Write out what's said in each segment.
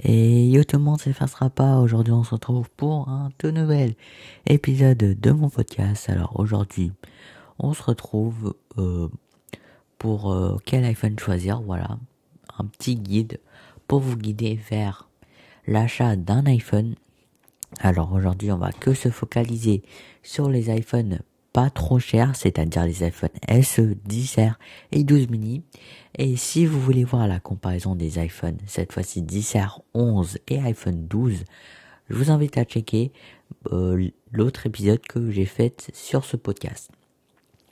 Et yo tout le monde s'effacera pas, aujourd'hui on se retrouve pour un tout nouvel épisode de mon podcast. Alors aujourd'hui on se retrouve euh, pour euh, quel iPhone choisir, voilà, un petit guide pour vous guider vers l'achat d'un iPhone. Alors aujourd'hui on va que se focaliser sur les iPhones pas trop cher, c'est-à-dire les iPhone SE, 10R et 12 mini. Et si vous voulez voir la comparaison des iPhones, cette fois-ci 10R, 11 et iPhone 12, je vous invite à checker euh, l'autre épisode que j'ai fait sur ce podcast.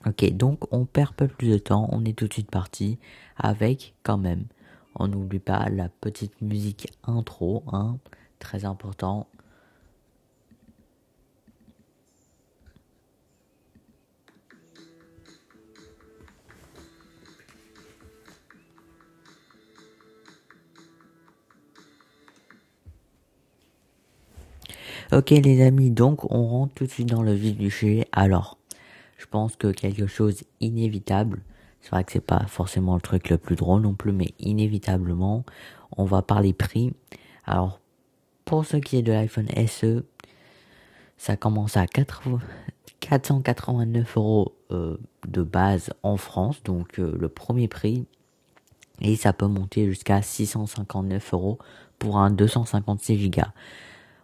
Ok, donc on perd pas plus de temps, on est tout de suite parti avec quand même, on n'oublie pas la petite musique intro, hein, très important, Ok les amis, donc on rentre tout de suite dans le vif du sujet. Alors, je pense que quelque chose inévitable, c'est vrai que c'est pas forcément le truc le plus drôle non plus, mais inévitablement, on va parler prix. Alors, pour ce qui est de l'iPhone SE, ça commence à 489 euros euh, de base en France, donc euh, le premier prix, et ça peut monter jusqu'à 659 euros pour un 256 Go.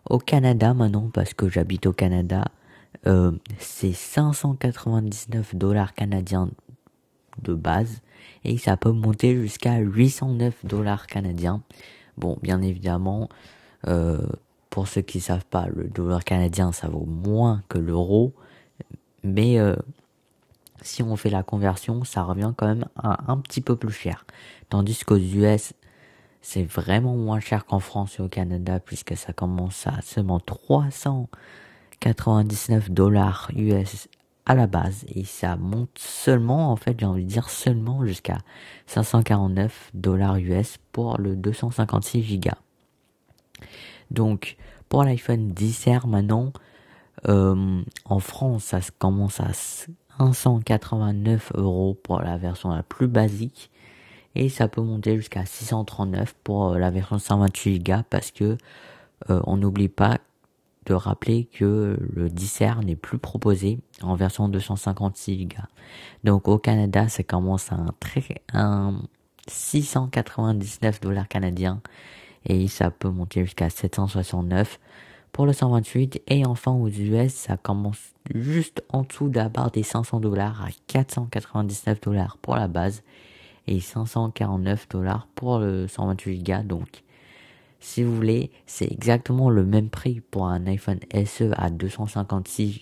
Au Canada maintenant, parce que j'habite au Canada, euh, c'est 599 dollars canadiens de base et ça peut monter jusqu'à 809 dollars canadiens. Bon, bien évidemment, euh, pour ceux qui savent pas, le dollar canadien ça vaut moins que l'euro, mais euh, si on fait la conversion, ça revient quand même à un petit peu plus cher. Tandis qu'aux US, c'est vraiment moins cher qu'en France et au Canada puisque ça commence à seulement 399 dollars US à la base et ça monte seulement en fait j'ai envie de dire seulement jusqu'à 549 dollars US pour le 256 Go. Donc pour l'iPhone 10R maintenant euh, en France ça commence à 589 euros pour la version la plus basique et ça peut monter jusqu'à 639 pour euh, la version 128 Go parce que euh, on n'oublie pas de rappeler que le 10R n'est plus proposé en version 256 Go. Donc au Canada, ça commence à un très un 699 dollars canadiens et ça peut monter jusqu'à 769 pour le 128 et enfin aux US ça commence juste en dessous de la barre des 500 dollars à 499 dollars pour la base et 549 dollars pour le 128 Go. Donc, si vous voulez, c'est exactement le même prix pour un iPhone SE à 256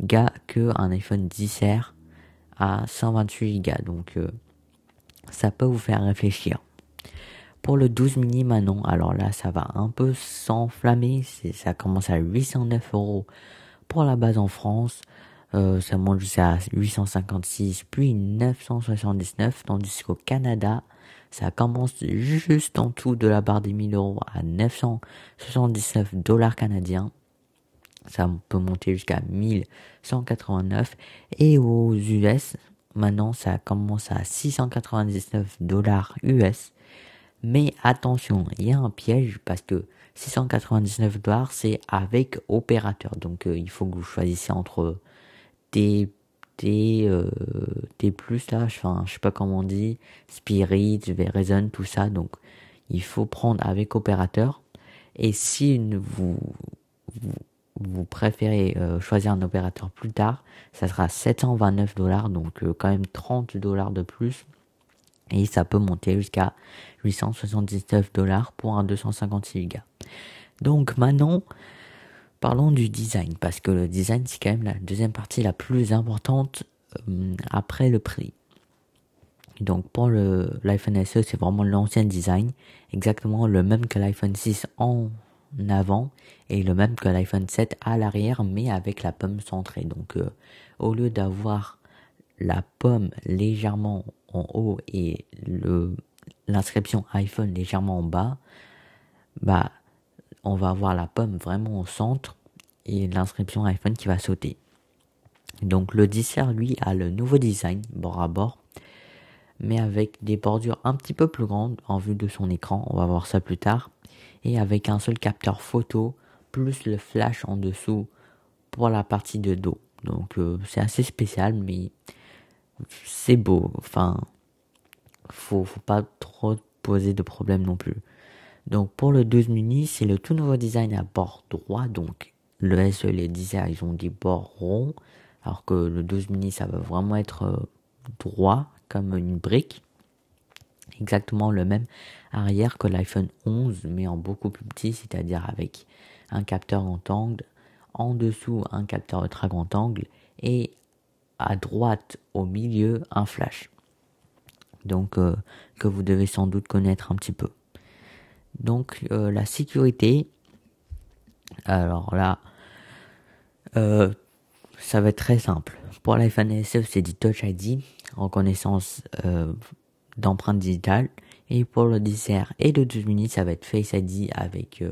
Go que un iPhone 10R à 128 Go. Donc, euh, ça peut vous faire réfléchir. Pour le 12 mini maintenant, alors là, ça va un peu s'enflammer. Ça commence à 809 euros pour la base en France. Euh, ça monte jusqu'à 856 puis 979 tandis qu'au Canada. Ça commence juste en dessous de la barre des 1000 euros à 979 dollars canadiens. Ça peut monter jusqu'à 1189 et aux US maintenant ça commence à 699 dollars US mais attention il y a un piège parce que 699 dollars c'est avec opérateur. Donc euh, il faut que vous choisissiez entre T, T, euh, T+, là, enfin, je sais pas comment on dit, Spirit, Verizon, tout ça, donc il faut prendre avec opérateur. Et si vous, vous, vous préférez euh, choisir un opérateur plus tard, ça sera 729 dollars, donc euh, quand même 30 dollars de plus. Et ça peut monter jusqu'à 879 dollars pour un 256 Go. Donc maintenant, Parlons du design, parce que le design, c'est quand même la deuxième partie la plus importante euh, après le prix. Donc pour l'iPhone SE, c'est vraiment l'ancien design, exactement le même que l'iPhone 6 en avant et le même que l'iPhone 7 à l'arrière, mais avec la pomme centrée. Donc euh, au lieu d'avoir la pomme légèrement en haut et l'inscription iPhone légèrement en bas, bah on va avoir la pomme vraiment au centre et l'inscription iPhone qui va sauter. Donc le 10R lui a le nouveau design bord à bord mais avec des bordures un petit peu plus grandes en vue de son écran, on va voir ça plus tard. et avec un seul capteur photo plus le flash en dessous pour la partie de dos. Donc euh, c'est assez spécial mais c'est beau. Enfin faut faut pas trop poser de problème non plus. Donc pour le 12 mini, c'est le tout nouveau design à bord droit. Donc le SE les 10 ils ont des bords ronds, alors que le 12 mini, ça va vraiment être euh, droit comme une brique. Exactement le même arrière que l'iPhone 11, mais en beaucoup plus petit, c'est-à-dire avec un capteur grand angle, en dessous un capteur ultra grand angle et à droite au milieu un flash. Donc euh, que vous devez sans doute connaître un petit peu. Donc euh, la sécurité, alors là, euh, ça va être très simple. Pour l'iPhone SE, c'est du Touch ID, reconnaissance euh, d'empreinte digitale. Et pour le 10R et le 12 minutes, ça va être Face ID avec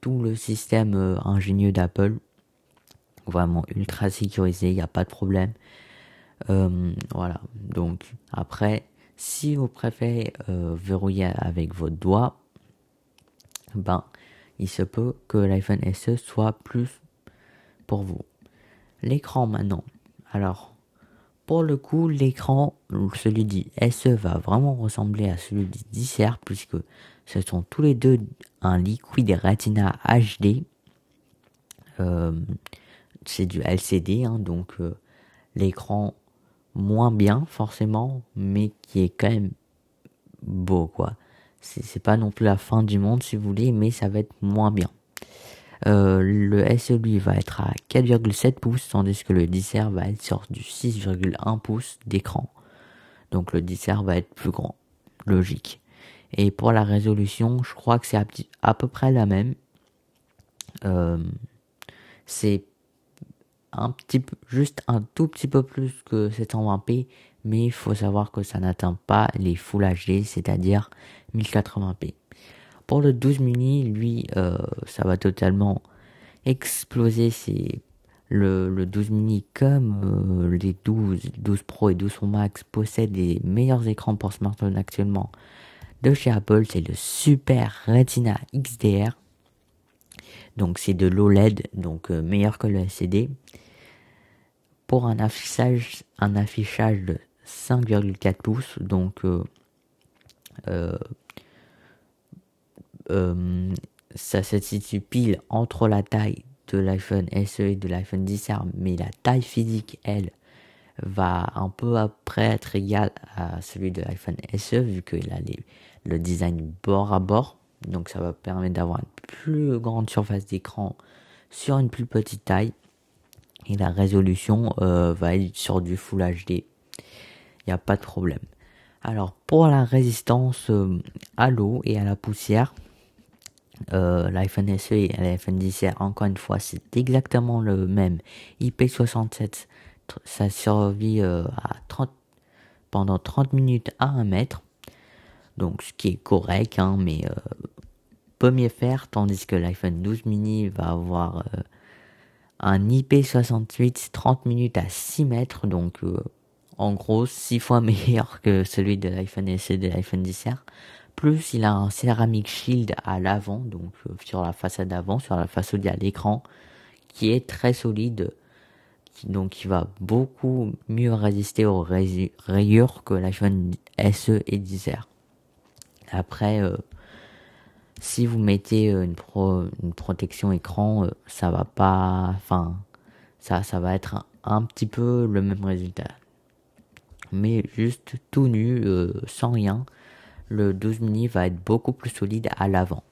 tout le système ingénieux d'Apple. Vraiment ultra sécurisé, il n'y a pas de problème. voilà. Donc après, si vous préférez verrouiller avec votre doigt, ben, il se peut que l'iPhone SE soit plus pour vous. L'écran maintenant. Alors, pour le coup, l'écran, celui du SE va vraiment ressembler à celui du 10R puisque ce sont tous les deux un liquide Retina HD. Euh, c'est du LCD, hein, donc euh, l'écran moins bien forcément, mais qui est quand même beau quoi c'est pas non plus la fin du monde si vous voulez, mais ça va être moins bien. Euh, le SE lui va être à 4,7 pouces, tandis que le 10R va être sur du 6,1 pouces d'écran. Donc le 10R va être plus grand, logique. Et pour la résolution, je crois que c'est à, peu près la même. Euh, c'est un petit peu, juste un tout petit peu plus que 720p, mais il faut savoir que ça n'atteint pas les Full HD, c'est-à-dire 1080p. Pour le 12 mini, lui, euh, ça va totalement exploser. C'est le, le 12 mini comme euh, les 12, 12 Pro et 12 Pro Max possèdent les meilleurs écrans pour smartphone actuellement de chez Apple. C'est le Super Retina XDR. Donc c'est de l'OLED, donc euh, meilleur que le LCD. Pour un affichage, un affichage de 5,4 pouces, donc euh, euh, ça se situe pile entre la taille de l'iPhone SE et de l'iPhone 10R, mais la taille physique, elle, va un peu après être égale à celui de l'iPhone SE, vu qu'il a le design bord à bord. Donc ça va permettre d'avoir une plus grande surface d'écran sur une plus petite taille. Et la résolution euh, va être sur du Full HD. Il n'y a pas de problème. Alors pour la résistance euh, à l'eau et à la poussière, euh, l'iPhone SE et l'iPhone 10 encore une fois, c'est exactement le même. IP67, ça survit euh, à 30, pendant 30 minutes à 1 mètre. Donc ce qui est correct, hein, mais peut mieux faire, tandis que l'iPhone 12 mini va avoir un IP68 30 minutes à 6 mètres, donc en gros 6 fois meilleur que celui de l'iPhone SE et de l'iPhone 10R. Plus il a un Ceramic Shield à l'avant, donc euh, sur la façade avant, sur la façade à l'écran, qui est très solide, donc qui va beaucoup mieux résister aux rayures que l'iPhone SE et 10R. Après, euh, si vous mettez euh, une, une protection écran, ça va pas, enfin, ça, va être un petit peu le même résultat mais juste tout nu, euh, sans rien. Le 12 mini va être beaucoup plus solide à l'avant.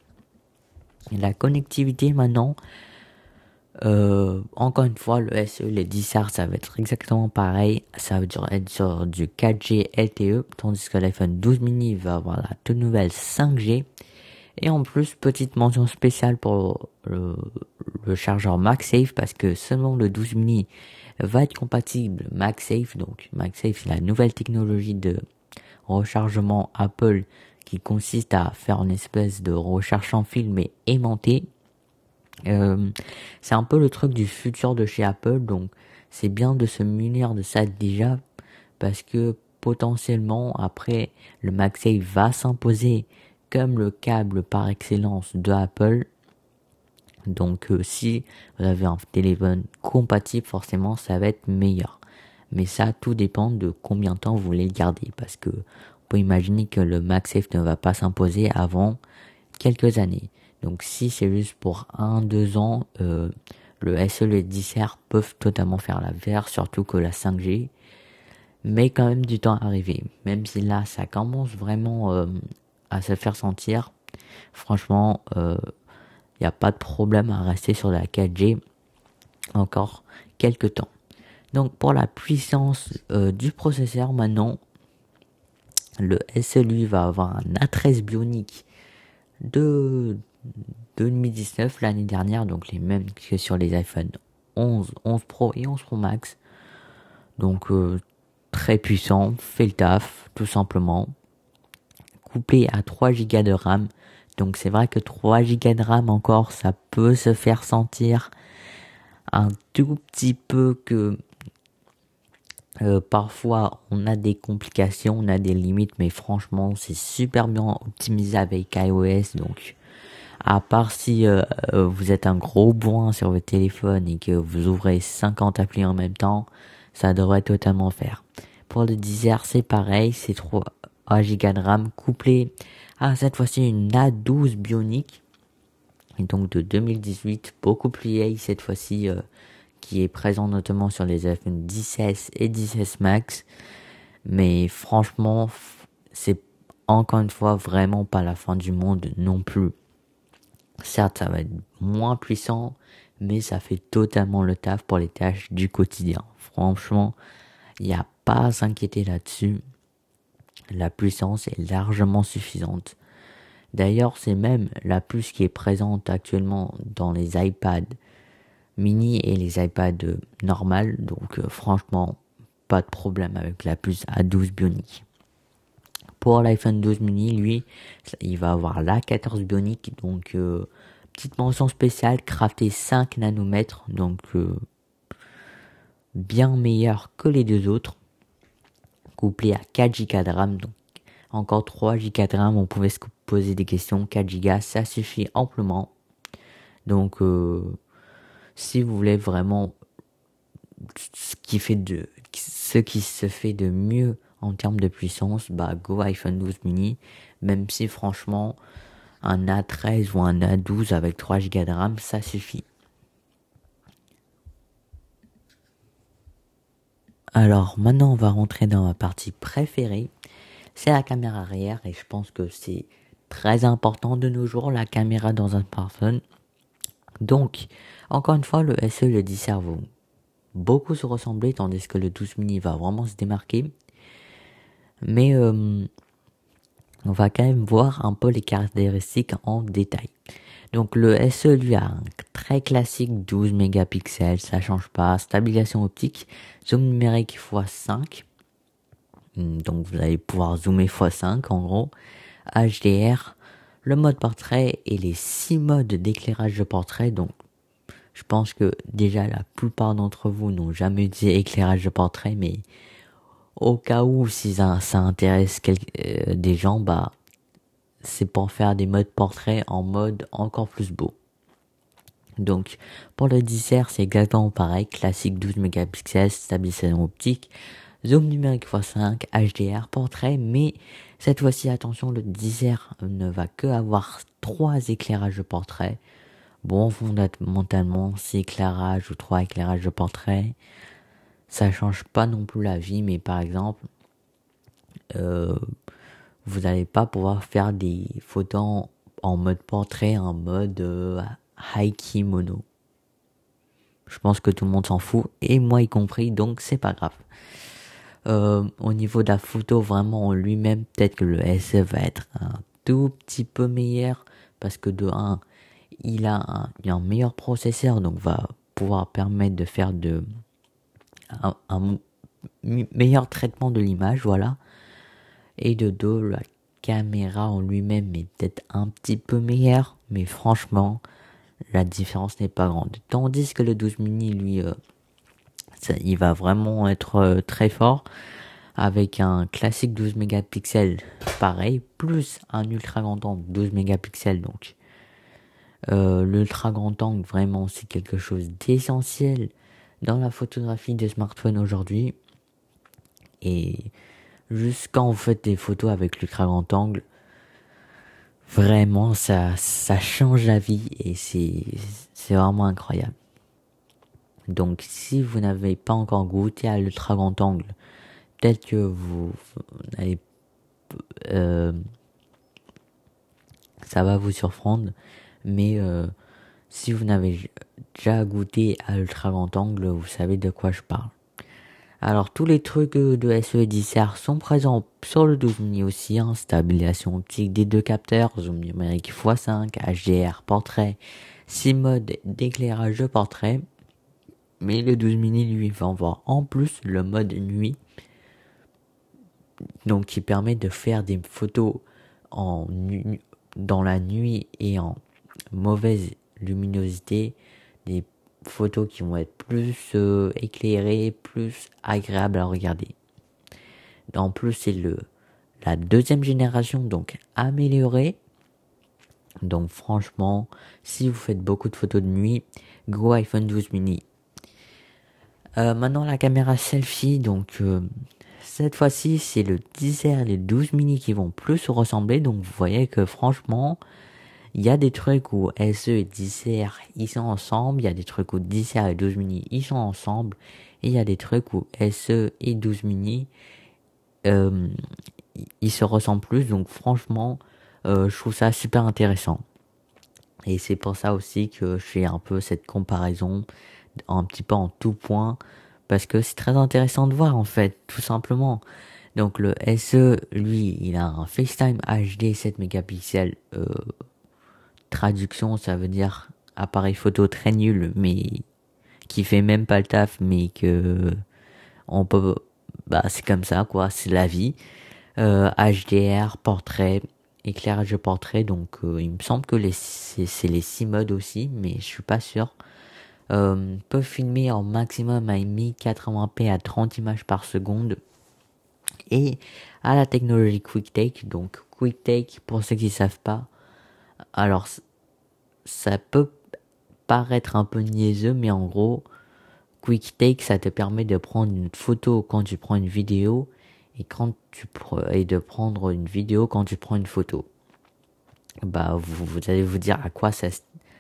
La connectivité maintenant, euh, encore une fois, le SE, les 10R, ça va être exactement pareil. Ça va être sur du 4G LTE, tandis que l'iPhone 12 mini va avoir la toute nouvelle 5G. Et en plus, petite mention spéciale pour le, chargeur MagSafe, parce que seulement le 12 mini va être compatible MagSafe. Donc MagSafe, c'est la nouvelle technologie de rechargement Apple qui consiste à faire une espèce de recharge en fil mais aimanté. Euh, c'est un peu le truc du futur de chez Apple, donc c'est bien de se munir de ça déjà parce que potentiellement après le MagSafe va s'imposer comme le câble par excellence de Apple. Donc euh, si vous avez un téléphone compatible, forcément ça va être meilleur. Mais ça, tout dépend de combien de temps vous voulez le garder. Parce que on peut imaginer que le MagSafe ne va pas s'imposer avant quelques années. Donc si c'est juste pour 1-2 ans, euh, le SE et le 10R peuvent totalement faire l'affaire, surtout que la 5G mais quand même du temps à. Même si là, ça commence vraiment euh, à se faire sentir. Franchement, il euh, n'y a pas de problème à rester sur la 4G encore quelques temps. Donc pour la puissance euh, du processeur maintenant, le SE lui va avoir un A13 Bionic de 2019 l'année dernière, donc les mêmes que sur les iPhone 11, 11 Pro et 11 Pro Max. Donc très puissant, fait le taf, tout simplement. Couplé à 3 Go de RAM. Donc c'est vrai que 3 Go de RAM encore, ça peut se faire sentir un tout petit peu que euh, parfois on a des complications, on a des limites, mais franchement c'est super bien optimisé avec iOS. Donc à part si euh, euh, vous êtes un gros boin sur votre téléphone et que vous ouvrez 50 applis en même temps, ça devrait totalement faire. Pour le 10R, c'est pareil, c'est 3 Go de RAM couplé à cette fois-ci une A12 Bionic. Et donc de 2018, beaucoup plus vieille cette fois-ci, euh, qui est présent notamment sur les iPhone 10S et 10S Max. Mais franchement, c'est encore une fois vraiment pas la fin du monde non plus. Certes, ça va être moins puissant, mais ça fait totalement le taf pour les tâches du quotidien. Franchement, il n'y a pas à s'inquiéter là-dessus. La puissance est largement suffisante. D'ailleurs, c'est même la puce qui est présente actuellement dans les iPads mini et les iPads normales. Donc euh, franchement, pas de problème avec la puce A12 Bionic. Pour l'iPhone 12 mini, lui, il va avoir la 14 Bionic. Donc euh, petite mention spéciale, crafté 5 nanomètres. Donc euh, bien meilleur que les deux autres, couplé à 4 Go de RAM, donc encore 3 Go de RAM, on pouvait se poser des questions, 4 Go, ça suffit amplement. Donc, euh, si vous voulez vraiment ce qui ce qui se fait de mieux en termes de puissance, bah, go iPhone 12 mini, même si franchement, un A13 ou un A12 avec 3 Go de RAM, ça suffit. Alors maintenant on va rentrer dans ma partie préférée. C'est la caméra arrière et je pense que c'est très important de nos jours la caméra dans un smartphone. Donc encore une fois le SE le 10 vont beaucoup se ressembler tandis que le 12 mini va vraiment se démarquer. Mais euh, on va quand même voir un peu les caractéristiques en détail. Donc le SE lui a un très classique 12 mégapixels, ça change pas, stabilisation optique, zoom numérique x5. Hmm, donc vous allez pouvoir zoomer x5 en gros, HDR, le mode portrait et les 6 modes d'éclairage de portrait. Donc je pense que déjà la plupart d'entre vous n'ont jamais utilisé éclairage de portrait, mais au cas où si ça, intéresse euh, des gens, bah c'est pour faire des modes portrait en mode encore plus beau. Donc pour le 10R c'est exactement pareil, classique 12 mégapixels, stabilisation optique, zoom numérique x5, HDR, portrait, mais cette fois-ci attention le 10R ne va que avoir trois éclairages de portrait. Bon fondamentalement 6 éclairages ou 3 éclairages de portrait, ça change pas non plus la vie, mais par exemple euh, vous n'allez pas pouvoir faire des photos en mode portrait, en mode euh, high kimono. Je pense que tout le monde s'en fout, et moi y compris, donc c'est pas grave. Euh, au niveau de la photo, vraiment en lui-même, peut-être que le SE va être un tout petit peu meilleur, parce que de 1, il a un, il a un meilleur processeur, donc va pouvoir permettre de faire de un meilleur traitement de l'image, voilà et de dos la caméra en lui-même est peut-être un petit peu meilleure mais franchement la différence n'est pas grande tandis que le 12 mini lui euh, il va vraiment être euh, très fort avec un classique 12 mégapixels pareil, plus un ultra grand angle 12 mégapixels donc. Euh, l'ultra grand angle vraiment c'est quelque chose d'essentiel dans la photographie des smartphones aujourd'hui. Et juste quand vous faites des photos avec l'ultra grand angle, vraiment ça, ça change la vie et c'est, c'est vraiment incroyable. Donc si vous n'avez pas encore goûté à l'ultra grand angle, peut-être que vous, n'allez euh, ça va vous surprendre, mais euh, si vous n'avez déjà goûté à l'ultra grand angle, vous savez de quoi je parle. Alors tous les trucs de SE 10 sont présents sur le 12 mini aussi, hein, stabilisation optique des deux capteurs, zoom numérique x5, HDR, portrait, 6 modes d'éclairage de portrait. Mais le 12 mini lui va avoir en plus le mode nuit, donc qui permet de faire des photos en dans la nuit et en mauvaise luminosité, photos qui vont être plus euh, éclairées, plus agréables à regarder. En plus, c'est le la deuxième génération, donc améliorée. Donc franchement, si vous faites beaucoup de photos de nuit, go iPhone 12 mini. Euh, maintenant la caméra selfie, donc euh, cette fois-ci c'est le 10R et les 12 mini qui vont plus se ressembler. Donc vous voyez que franchement, il y a des trucs où SE et 10R ils sont ensemble, il y a des trucs où 10R et 12 mini ils sont ensemble, et il y a des trucs où SE et 12 mini euh, ils se ressemblent plus. Donc franchement, euh, je trouve ça super intéressant. Et c'est pour ça aussi que je fais un peu cette comparaison un petit peu en tout point parce que c'est très intéressant de voir en fait, tout simplement. Donc le SE, lui, il a un FaceTime HD 7 mégapixels euh, traduction, ça veut dire appareil photo très nul, mais qui fait même pas le taf, mais que on peut, bah c'est comme ça quoi, c'est la vie. Euh, HDR, portrait, éclairage de portrait, donc euh, il me semble que les c'est les six modes aussi, mais je suis pas sûr. Euh, peut filmer en maximum à 1080p à 30 images par seconde et à la technologie QuickTake. Donc QuickTake, pour ceux qui ne savent pas, alors, ça peut paraître un peu niaiseux, mais en gros, Quick Take, ça te permet de prendre une photo quand tu prends une vidéo et quand tu et de prendre une vidéo quand tu prends une photo. Bah, vous, vous allez vous dire à quoi ça,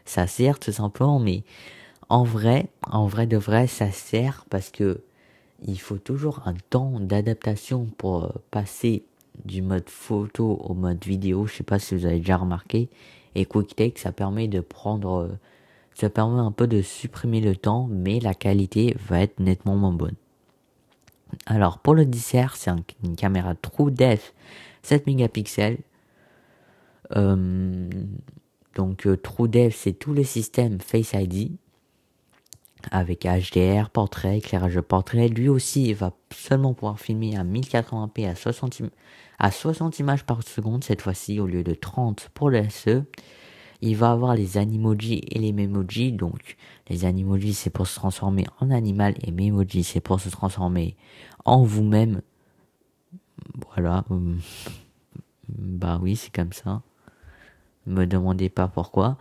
ça sert tout simplement, mais en vrai, en vrai de vrai, ça sert parce que il faut toujours un temps d'adaptation pour passer du mode photo au mode vidéo. Je sais pas si vous avez déjà remarqué. Et QuickTake, ça permet de prendre, euh, ça permet un peu de supprimer le temps, mais la qualité va être nettement moins bonne. Alors pour le dessert, c'est une caméra TrueDepth 7 mégapixels. Euh, donc euh, TrueDepth, c'est tous les systèmes Face ID avec HDR, portrait, éclairage de portrait. Lui aussi, il va seulement pouvoir filmer à 1080p à 60, à 60 images par seconde cette fois-ci au lieu de 30 pour le SE. Il va avoir les animojis et les memojis. Donc, les animojis, c'est pour se transformer en animal et memojis, c'est pour se transformer en vous-même. Voilà. Bah oui, c'est comme ça. Me demandez pas pourquoi.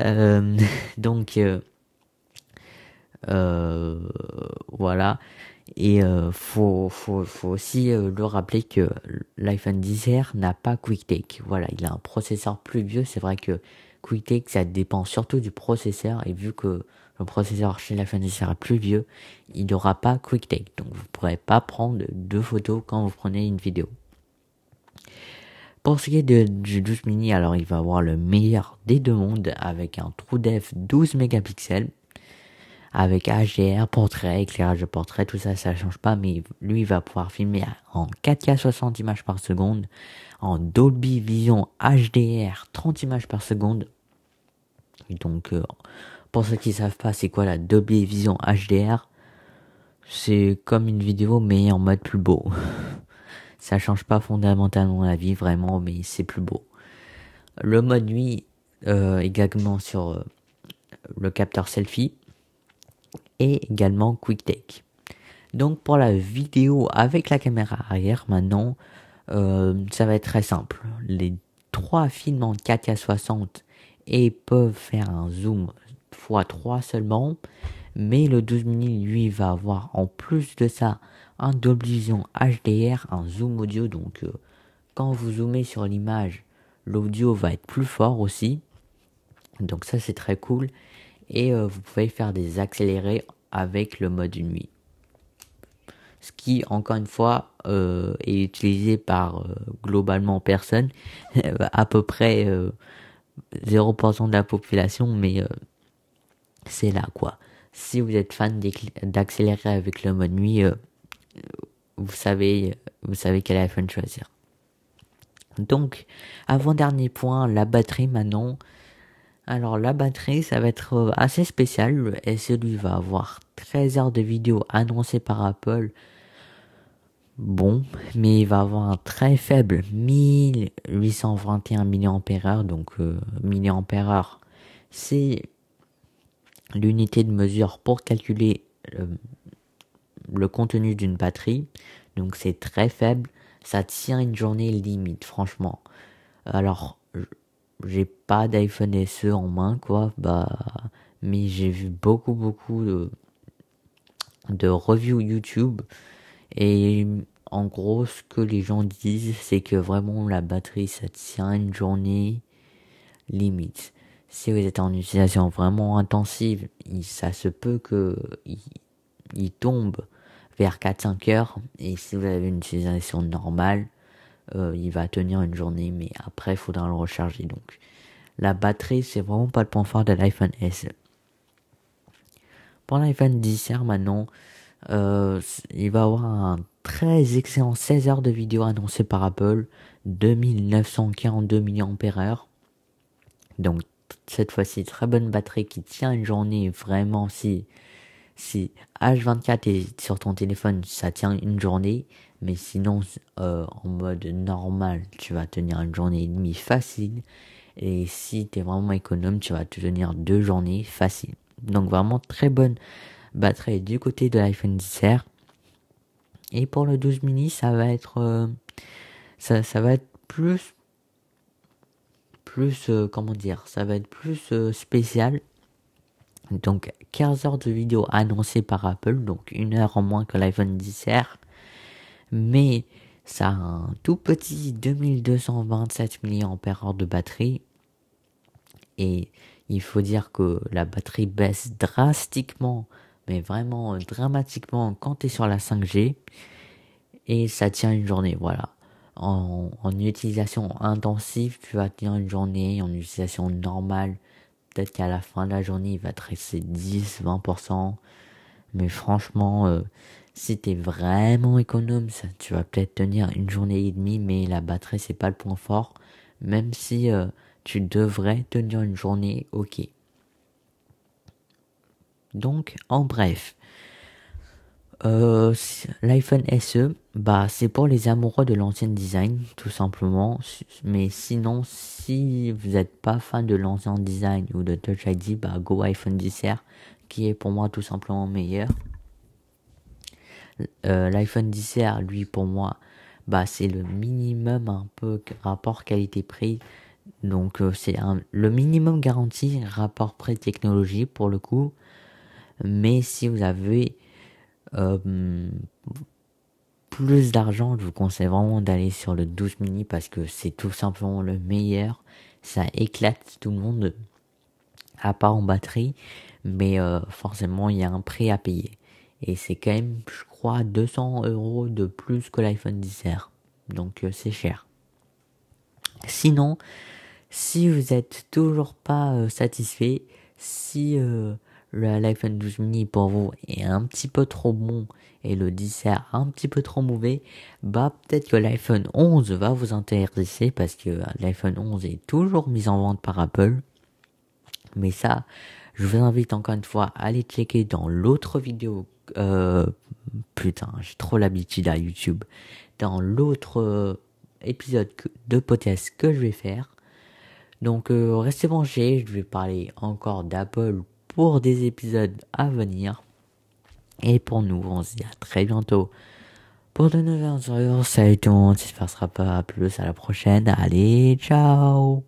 Euh, donc, euh, voilà. Et euh, faut, faut, faut aussi euh, le rappeler que l'iPhone 10R n'a pas QuickTake. Voilà, il a un processeur plus vieux. C'est vrai que QuickTake, ça dépend surtout du processeur. Et vu que le processeur chez l'iPhone 10R est plus vieux, il n'aura pas QuickTake. Donc vous ne pourrez pas prendre deux photos quand vous prenez une vidéo. Pour ce qui est du 12 mini, alors il va avoir le meilleur des deux mondes avec un TrueDepth 12 mégapixels avec HDR, portrait, éclairage de portrait, tout ça, ça change pas, mais lui, il va pouvoir filmer en 4K 60 images par seconde, en Dolby Vision HDR 30 images par seconde. donc, euh, pour ceux qui savent pas, c'est quoi la Dolby Vision HDR C'est comme une vidéo, mais en mode plus beau. ça change pas fondamentalement la vie, vraiment, mais c'est plus beau. Le mode nuit, euh, également sur euh, le capteur selfie et également QuickTake. Donc pour la vidéo avec la caméra arrière maintenant, euh, ça va être très simple. Les trois films en 4K 60 et peuvent faire un zoom x3 seulement. Mais le 12 mm lui va avoir en plus de ça un Dolby HDR, un zoom audio. Donc euh, quand vous zoomez sur l'image, l'audio va être plus fort aussi. Donc ça c'est très cool. Et euh, vous pouvez faire des accélérés avec le mode nuit. Ce qui, encore une fois, euh, est utilisé par euh, globalement personne, à peu près 0% de la population, mais c'est là quoi. Si vous êtes fan d'accélérer avec le mode nuit, vous savez, vous savez quel iPhone choisir. Donc, avant-dernier point, la batterie maintenant. Alors la batterie, ça va être euh, assez spécial. Et celui va avoir 13 heures de vidéo annoncées par Apple. Bon, mais il va avoir un très faible 1821 mAh. Donc euh, mAh, c'est l'unité de mesure pour calculer euh, le contenu d'une batterie. Donc c'est très faible. Ça tient une journée limite, franchement. Alors, j'ai pas d'iPhone SE en main, quoi. Bah, mais j'ai vu beaucoup, beaucoup de, de reviews YouTube. Et en gros, ce que les gens disent, c'est que vraiment la batterie, ça tient une journée limite. Si vous êtes en utilisation vraiment intensive, ça se peut que il, tombe vers 4-5 heures. Et si vous avez une utilisation normale, euh, il va tenir une journée, mais après, il faudra le recharger. Donc, la batterie, c'est vraiment pas le point fort de l'iPhone S. Pour l'iPhone 10R maintenant, euh, il va avoir un très excellent 16 heures de vidéo annoncé par Apple, 2942 mAh. Donc cette fois-ci, très bonne batterie qui tient une journée vraiment si si H24 est sur ton téléphone, ça tient une journée, mais sinon euh, en mode normal, tu vas tenir une journée et demie facile. Et si tu es vraiment économe, tu vas te tenir deux journées facile. Donc vraiment très bonne batterie du côté de l'iPhone 10R. Et pour le 12 mini, ça va être euh, ça, ça va être plus plus euh, comment dire, ça va être plus spécial donc 15 heures de vidéo annoncées par Apple, donc une heure en moins que l'iPhone 10R. Mais ça a un tout petit 2227 mAh de batterie. Et il faut dire que la batterie baisse drastiquement, mais vraiment dramatiquement quand tu es sur la 5G. Et ça tient une journée, voilà. En, utilisation intensive, tu vas tenir une journée. En utilisation normale, peut-être qu'à la fin de la journée, il va te rester 10, 20%. Mais franchement, euh, si t'es vraiment économe, ça, tu vas peut-être tenir une journée et demie, mais la batterie, c'est pas le point fort. Même si euh, tu devrais tenir une journée, ok. Donc, en bref, euh, L'iPhone SE, bah, c'est pour les amoureux de l'ancien design, tout simplement. Mais sinon, si vous n'êtes pas fan de l'ancien design ou de Touch ID, bah, go iPhone 10R, qui est pour moi tout simplement meilleur. Euh, L'iPhone 10R, lui, pour moi, bah, c'est le minimum un peu rapport qualité-prix. Donc, euh, c'est le minimum garanti rapport prix-technologie pour le coup. Mais si vous avez euh, plus d'argent, je vous conseille vraiment d'aller sur le 12 mini parce que c'est tout simplement le meilleur. Ça éclate tout le monde, à part en batterie, mais forcément il y a un prix à payer. Et c'est quand même, je crois, 200 euros de plus que l'iPhone 10R. Donc euh, c'est cher. Sinon, si vous êtes toujours pas satisfait, si l'iPhone 12 mini pour vous est un petit peu trop bon et le 10R un petit peu trop mauvais, bah peut-être que l'iPhone 11 va vous intéresser parce que l'iPhone 11 est toujours mis en vente par Apple. Mais ça, je vous invite encore une fois à aller checker dans l'autre vidéo. Euh, putain, j'ai trop l'habitude à YouTube. Dans l'autre euh, épisode de podcast que je vais faire. Donc euh, restez branchés, je vais parler encore d'Apple pour des épisodes à venir. Et pour nous, on se dit à très bientôt pour de nouvelles. Salut tout le monde, j'espère que ce sera pas plus à la prochaine. Allez, ciao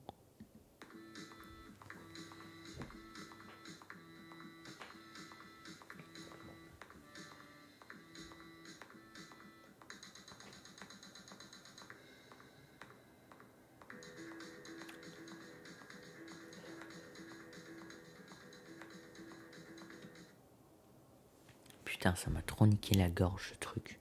Ça m'a trop niqué la gorge ce truc.